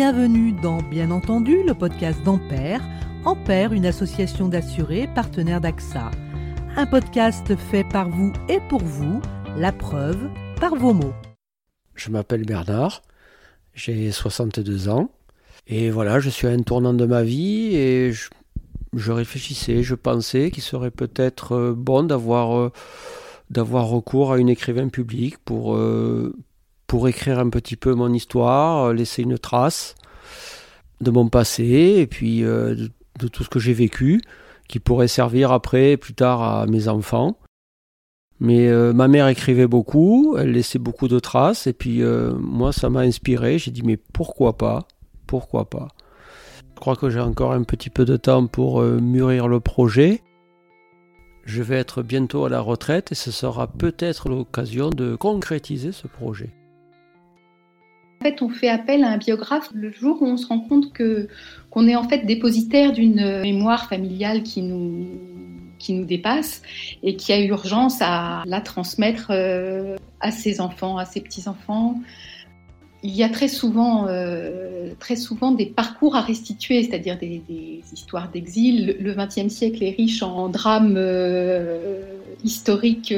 Bienvenue dans Bien entendu, le podcast d'Ampère. Ampère, une association d'assurés partenaire d'AXA. Un podcast fait par vous et pour vous, la preuve par vos mots. Je m'appelle Bernard, j'ai 62 ans et voilà, je suis à un tournant de ma vie et je, réfléchissais, je pensais qu'il serait peut-être euh, bon d'avoir euh, d'avoir recours à une écrivain public pour, euh, pour écrire un petit peu mon histoire, euh, laisser une trace de mon passé et puis euh, de, tout ce que j'ai vécu qui pourrait servir après, plus tard, à mes enfants. Mais euh, ma mère écrivait beaucoup, elle laissait beaucoup de traces et puis moi ça m'a inspiré. J'ai dit mais pourquoi pas? Pourquoi pas? Je crois que j'ai encore un petit peu de temps pour mûrir le projet. Je vais être bientôt à la retraite et ce sera peut-être l'occasion de concrétiser ce projet. En fait, on fait appel à un biographe le jour où on se rend compte que qu'on est en fait dépositaire d'une mémoire familiale qui nous qui nous dépasse et qui a urgence à la transmettre euh, à ses enfants, à ses petits-enfants. Il y a très souvent, euh, très souvent des parcours à restituer, c'est-à-dire des, histoires d'exil. Le XXe siècle est riche en drames euh, historiques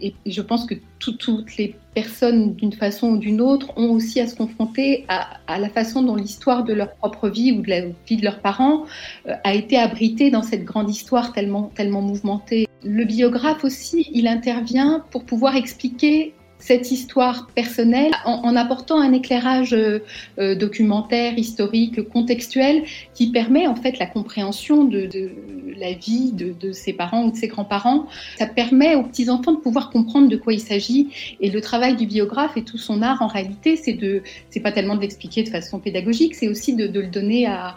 et je pense que toutes les personnes, d'une façon ou d'une autre, ont aussi à se confronter à, la façon dont l'histoire de leur propre vie ou de la vie de leurs parents euh, a été abritée dans cette grande histoire tellement, tellement mouvementée. Le biographe aussi, il intervient pour pouvoir expliquer cette histoire personnelle en, apportant un éclairage euh, euh, documentaire, historique, contextuel, qui permet en fait la compréhension de, la vie de, ses parents ou de ses grands-parents. Ça permet aux petits-enfants de pouvoir comprendre de quoi il s'agit. Et le travail du biographe et tout son art, en réalité, c'est de, c'est pas tellement de l'expliquer de façon pédagogique, c'est aussi de, le donner à,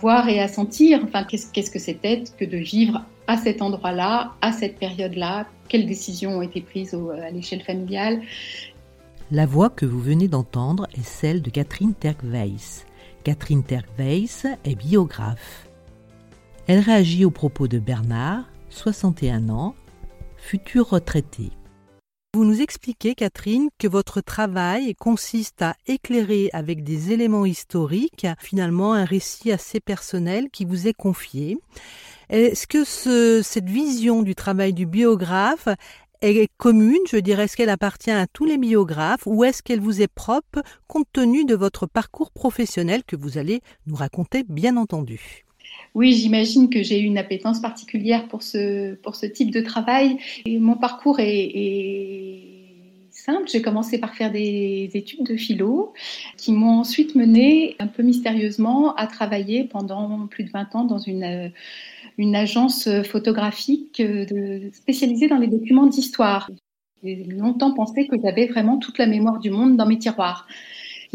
voir et à sentir. Enfin, qu'est-ce que c'était que de vivre à cet endroit-là, à cette période-là, quelles décisions ont été prises à l'échelle familiale? La voix que vous venez d'entendre est celle de Catherine Tergweiss. Catherine Tergweiss est biographe. Elle réagit aux propos de Bernard, 61 ans, futur retraité. Vous nous expliquez, Catherine, que votre travail consiste à éclairer avec des éléments historiques finalement un récit assez personnel qui vous est confié. Est-ce que cette vision du travail du biographe est commune, je dirais, est-ce qu'elle appartient à tous les biographes ou est-ce qu'elle vous est propre compte tenu de votre parcours professionnel que vous allez nous raconter, bien entendu? Oui, j'imagine que j'ai une appétence particulière pour ce, pour ce type de travail. Mon parcours est simple. J'ai commencé par faire des études de philo qui m'ont ensuite mené un peu mystérieusement à travailler pendant plus de 20 ans dans une, une agence photographique euh, spécialisée dans les documents d'histoire. J'ai longtemps pensé que j'avais vraiment toute la mémoire du monde dans mes tiroirs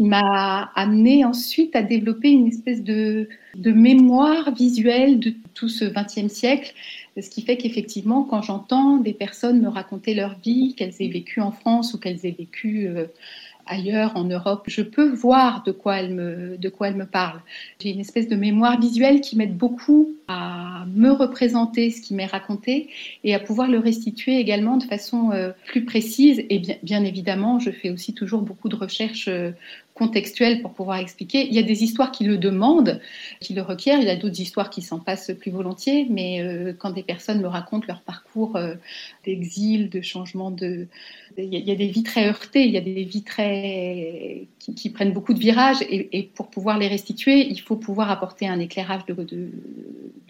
qui m'a amené ensuite à développer une espèce de, de mémoire visuelle de tout ce XXe siècle ce qui fait qu'effectivement, quand j'entends des personnes me raconter leur vie, qu'elles aient vécu en France ou qu'elles aient vécu euh, ailleurs en Europe, je peux voir de quoi elles me, de quoi elles me parlent. J'ai une espèce de mémoire visuelle qui m'aide beaucoup à me représenter ce qui m'est raconté et à pouvoir le restituer également de façon euh, plus précise. Et bien, évidemment, je fais aussi toujours beaucoup de recherches euh, contextuel pour pouvoir expliquer. Il y a des histoires qui le demandent, qui le requièrent, il y a d'autres histoires qui s'en passent plus volontiers, mais euh, quand des personnes me racontent leur parcours euh, d'exil, de changement de... Il y, a, des vies très heurtées, il y a des vies très... qui, prennent beaucoup de virages, et, pour pouvoir les restituer, il faut pouvoir apporter un éclairage de, de,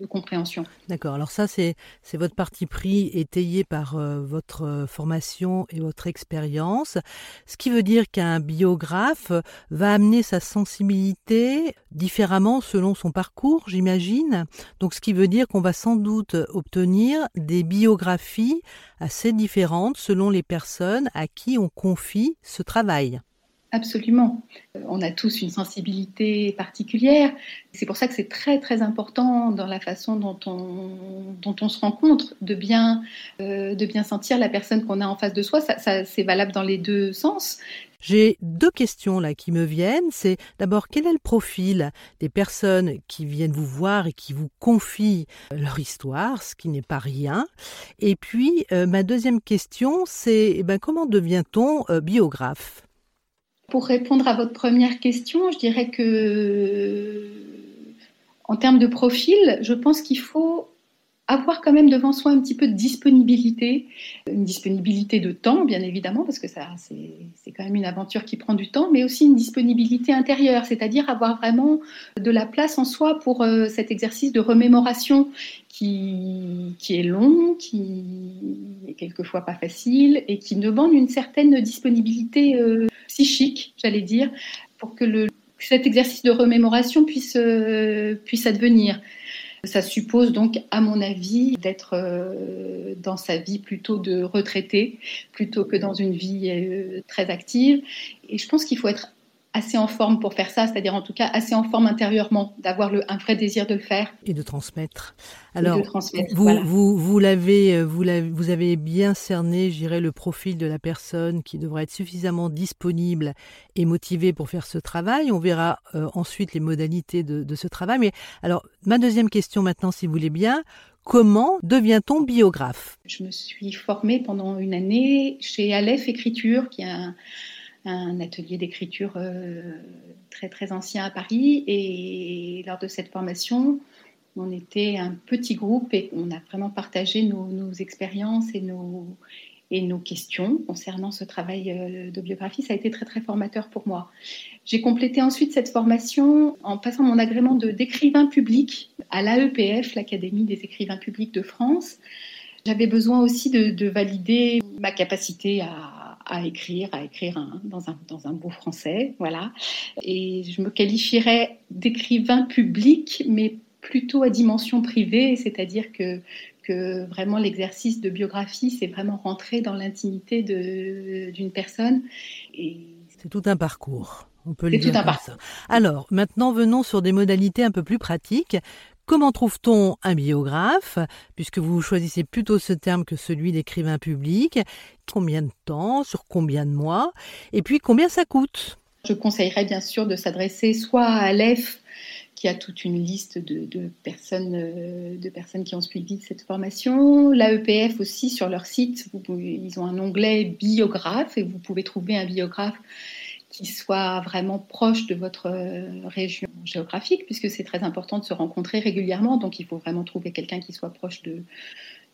compréhension. D'accord, alors ça c'est votre parti pris étayé par euh, votre formation et votre expérience, ce qui veut dire qu'un biographe va amener sa sensibilité différemment selon son parcours, j'imagine. Donc ce qui veut dire qu'on va sans doute obtenir des biographies assez différentes selon les personnes à qui on confie ce travail. Absolument. Euh, on a tous une sensibilité particulière. C'est pour ça que c'est très très important dans la façon dont on, se rencontre de bien, euh, de bien sentir la personne qu'on a en face de soi. Ça, c'est valable dans les deux sens. J'ai deux questions là qui me viennent. C'est d'abord quel est le profil des personnes qui viennent vous voir et qui vous confient leur histoire, ce qui n'est pas rien? Et puis euh, ma deuxième question, c'est eh ben, comment devient-on biographe? Pour répondre à votre première question, je dirais que en termes de profil, je pense qu'il faut avoir quand même devant soi un petit peu de disponibilité, une disponibilité de temps, bien évidemment, parce que ça, c'est quand même une aventure qui prend du temps, mais aussi une disponibilité intérieure, c'est-à-dire avoir vraiment de la place en soi pour euh, cet exercice de remémoration qui, qui est long, qui est quelquefois pas facile et qui demande une certaine disponibilité euh, psychique, j'allais dire, pour que le, cet exercice de remémoration puisse, euh, puisse advenir. Ça suppose donc, à mon avis, d'être euh, dans sa vie plutôt de retraité, plutôt que dans une vie euh, très active. Et je pense qu'il faut être assez en forme pour faire ça, c'est-à-dire en tout cas assez en forme intérieurement, d'avoir un vrai désir de le faire. Et de transmettre. Alors, vous, vous, vous, l'avez, euh, vous, vous avez bien cerné, je dirais, le profil de la personne qui devrait être suffisamment disponible et motivée pour faire ce travail. On verra euh, ensuite les modalités de, de ce travail. Mais alors, ma deuxième question maintenant, si vous voulez bien, Comment devient-on biographe? Je me suis formée pendant une année chez Aleph Écriture, qui est un, un atelier d'écriture euh, très très ancien à Paris. Et lors de cette formation, on était un petit groupe et on a vraiment partagé nos, expériences et nos, et nos questions concernant ce travail euh, de biographie. Ça a été très très formateur pour moi. J'ai complété ensuite cette formation en passant mon agrément d'écrivain public à l'AEPF, l'Académie des écrivains publics de France. J'avais besoin aussi de, de valider ma capacité à à écrire, à écrire dans, un, dans un beau français, voilà. Et je me qualifierais d'écrivain public, mais plutôt à dimension privée, c'est-à-dire que, que vraiment l'exercice de biographie, c'est vraiment rentrer dans l'intimité d'une personne. Et... C'est tout un parcours. On peut le dire comme ça. Alors, maintenant, venons sur des modalités un peu plus pratiques. Comment trouve-t-on un biographe, puisque vous choisissez plutôt ce terme que celui d'écrivain public? Combien de temps? Sur combien de mois? Et puis combien ça coûte? Je conseillerais bien sûr de s'adresser soit à Aleph, qui a toute une liste de, personnes, euh, de personnes qui ont suivi cette formation. L'AEPF aussi, sur leur site, ils ont un onglet biographe et vous pouvez trouver un biographe qui soit vraiment proche de votre euh, région géographique, puisque c'est très important de se rencontrer régulièrement. Donc, il faut vraiment trouver quelqu'un qui soit proche de,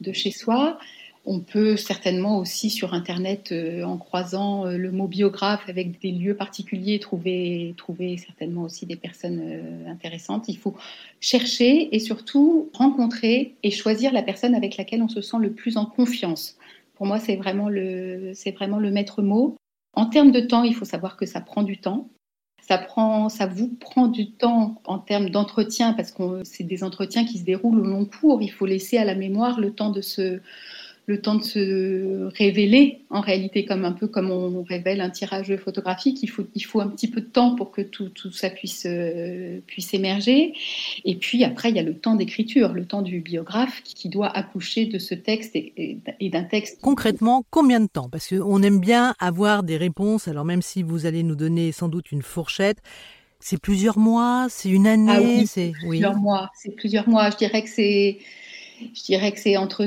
de chez soi. On peut certainement aussi sur Internet, euh, en croisant euh, le mot biographe avec des lieux particuliers, trouver, trouver certainement aussi des personnes intéressantes. Il faut chercher et surtout rencontrer et choisir la personne avec laquelle on se sent le plus en confiance. Pour moi, c'est vraiment c'est vraiment le maître mot. En termes de temps, il faut savoir que ça prend du temps. Ça, vous prend du temps en termes d'entretien parce que c'est des entretiens qui se déroulent au long cours. Il faut laisser à la mémoire le temps de se, le temps de se révéler, en réalité, comme un peu comme on révèle un tirage photographique. Il faut, il faut un petit peu de temps pour que tout, tout ça puisse, euh, puisse émerger. Et puis après, il y a le temps d'écriture, le temps du biographe qui doit accoucher de ce texte et, et d'un texte. Concrètement, combien de temps? Parce qu'on aime bien avoir des réponses, alors même si vous allez nous donner sans doute une fourchette, c'est plusieurs mois, c'est une année, ah oui, c'est plusieurs mois. C'est plusieurs mois. Je dirais que c'est, je dirais que c'est entre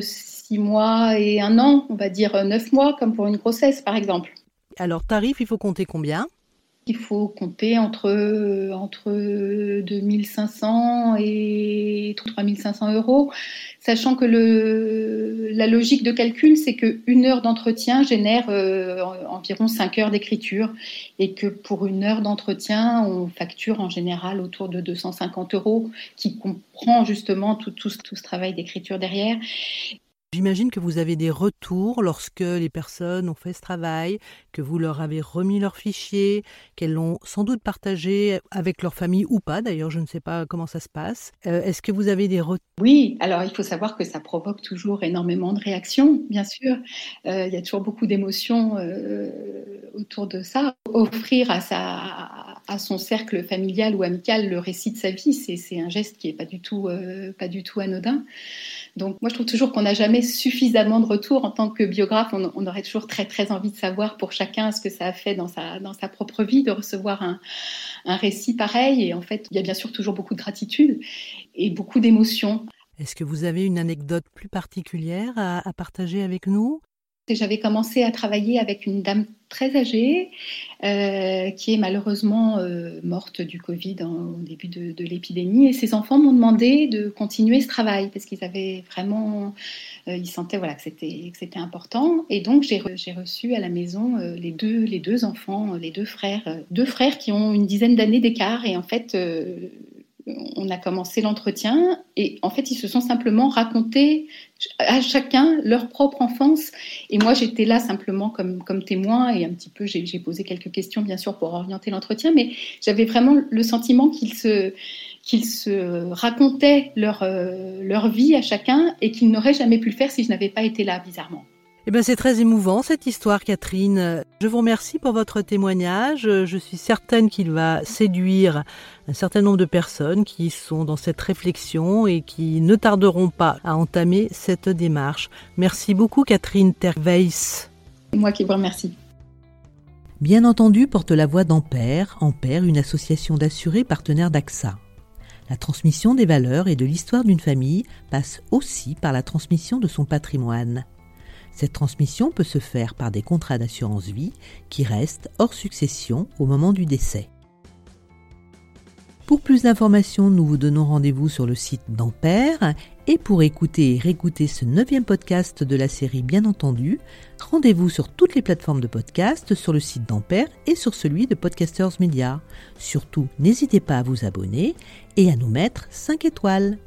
six mois et un an, on va dire neuf mois, comme pour une grossesse par exemple. Alors, tarif, il faut compter combien? Il faut compter entre, entre 2500 et 3500 euros, sachant que le, la logique de calcul, c'est qu'une heure d'entretien génère euh, environ 5 heures d'écriture et que pour une heure d'entretien, on facture en général autour de 250 euros, qui comprend justement tout, tout ce travail d'écriture derrière. J'imagine que vous avez des retours lorsque les personnes ont fait ce travail, que vous leur avez remis leurs fichiers, qu'elles l'ont sans doute partagé avec leur famille ou pas, d'ailleurs je ne sais pas comment ça se passe. Euh, est-ce que vous avez des retours Oui, alors il faut savoir que ça provoque toujours énormément de réactions, bien sûr. Euh, il y a toujours beaucoup d'émotions euh, autour de ça. Offrir à, sa, à son cercle familial ou amical le récit de sa vie, c'est un geste qui n'est pas, du tout, pas du tout anodin. Donc moi je trouve toujours qu'on n'a jamais suffisamment de retours en tant que biographe. On, aurait toujours très très envie de savoir pour chacun ce que ça a fait dans sa, dans sa propre vie, de recevoir un, un récit pareil. Et en fait, il y a bien sûr toujours beaucoup de gratitude et beaucoup d'émotions. Est-ce que vous avez une anecdote plus particulière à partager avec nous? J'avais commencé à travailler avec une dame très âgée euh, qui est malheureusement euh, morte du Covid au début de, l'épidémie. Et ses enfants m'ont demandé de continuer ce travail parce qu'ils avaient vraiment, euh, ils sentaient voilà, que c'était important. Et donc j'ai reçu à la maison les, deux, les deux enfants, les deux frères, deux frères qui ont une dizaine d'années d'écart. Et en fait, on a commencé l'entretien et en fait ils se sont simplement racontés à chacun leur propre enfance et moi j'étais là simplement comme, comme témoin et un petit peu j'ai posé quelques questions bien sûr pour orienter l'entretien mais j'avais vraiment le sentiment qu'ils se qu'ils se racontaient leur, euh, leur vie à chacun et qu'ils n'auraient jamais pu le faire si je n'avais pas été là bizarrement. Eh bien, c'est très émouvant cette histoire, Catherine. Je vous remercie pour votre témoignage. Je suis certaine qu'il va séduire un certain nombre de personnes qui sont dans cette réflexion et qui ne tarderont pas à entamer cette démarche. Merci beaucoup, Catherine Terweiss. Moi qui vous remercie. Bien entendu, porte la voix d'Ampère, Ampère, une association d'assurés partenaires d'AXA. La transmission des valeurs et de l'histoire d'une famille passe aussi par la transmission de son patrimoine. Cette transmission peut se faire par des contrats d'assurance vie qui restent hors succession au moment du décès. Pour plus d'informations, nous vous donnons rendez-vous sur le site d'Ampère et pour écouter et réécouter ce neuvième podcast de la série Bien entendu, rendez-vous sur toutes les plateformes de podcast, sur le site d'Ampère et sur celui de Podcasters Media. Surtout, n'hésitez pas à vous abonner et à nous mettre 5 étoiles.